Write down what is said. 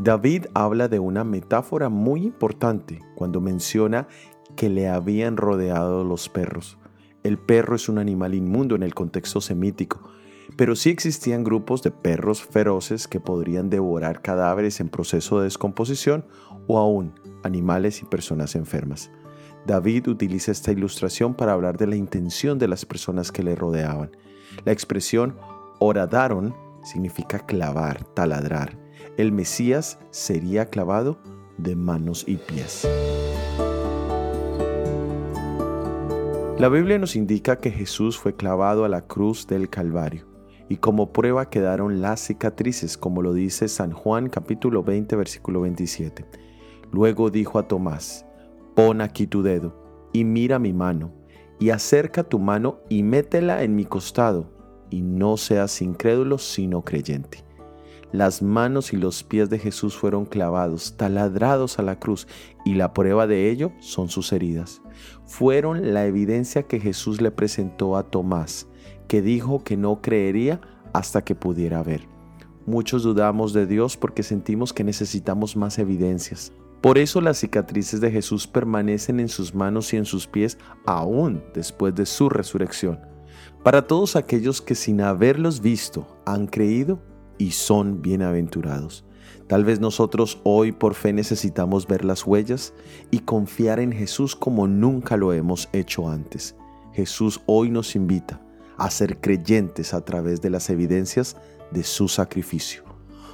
David habla de una metáfora muy importante cuando menciona que le habían rodeado los perros. El perro es un animal inmundo en el contexto semítico, pero sí existían grupos de perros feroces que podrían devorar cadáveres en proceso de descomposición o aún animales y personas enfermas. David utiliza esta ilustración para hablar de la intención de las personas que le rodeaban. La expresión oradaron significa clavar, taladrar. El Mesías sería clavado de manos y pies. La Biblia nos indica que Jesús fue clavado a la cruz del Calvario y como prueba quedaron las cicatrices, como lo dice San Juan capítulo 20 versículo 27. Luego dijo a Tomás, pon aquí tu dedo y mira mi mano, y acerca tu mano y métela en mi costado, y no seas incrédulo sino creyente. Las manos y los pies de Jesús fueron clavados, taladrados a la cruz, y la prueba de ello son sus heridas. Fueron la evidencia que Jesús le presentó a Tomás, que dijo que no creería hasta que pudiera ver. Muchos dudamos de Dios porque sentimos que necesitamos más evidencias. Por eso las cicatrices de Jesús permanecen en sus manos y en sus pies aún después de su resurrección. Para todos aquellos que sin haberlos visto han creído, y son bienaventurados. Tal vez nosotros hoy por fe necesitamos ver las huellas y confiar en Jesús como nunca lo hemos hecho antes. Jesús hoy nos invita a ser creyentes a través de las evidencias de su sacrificio.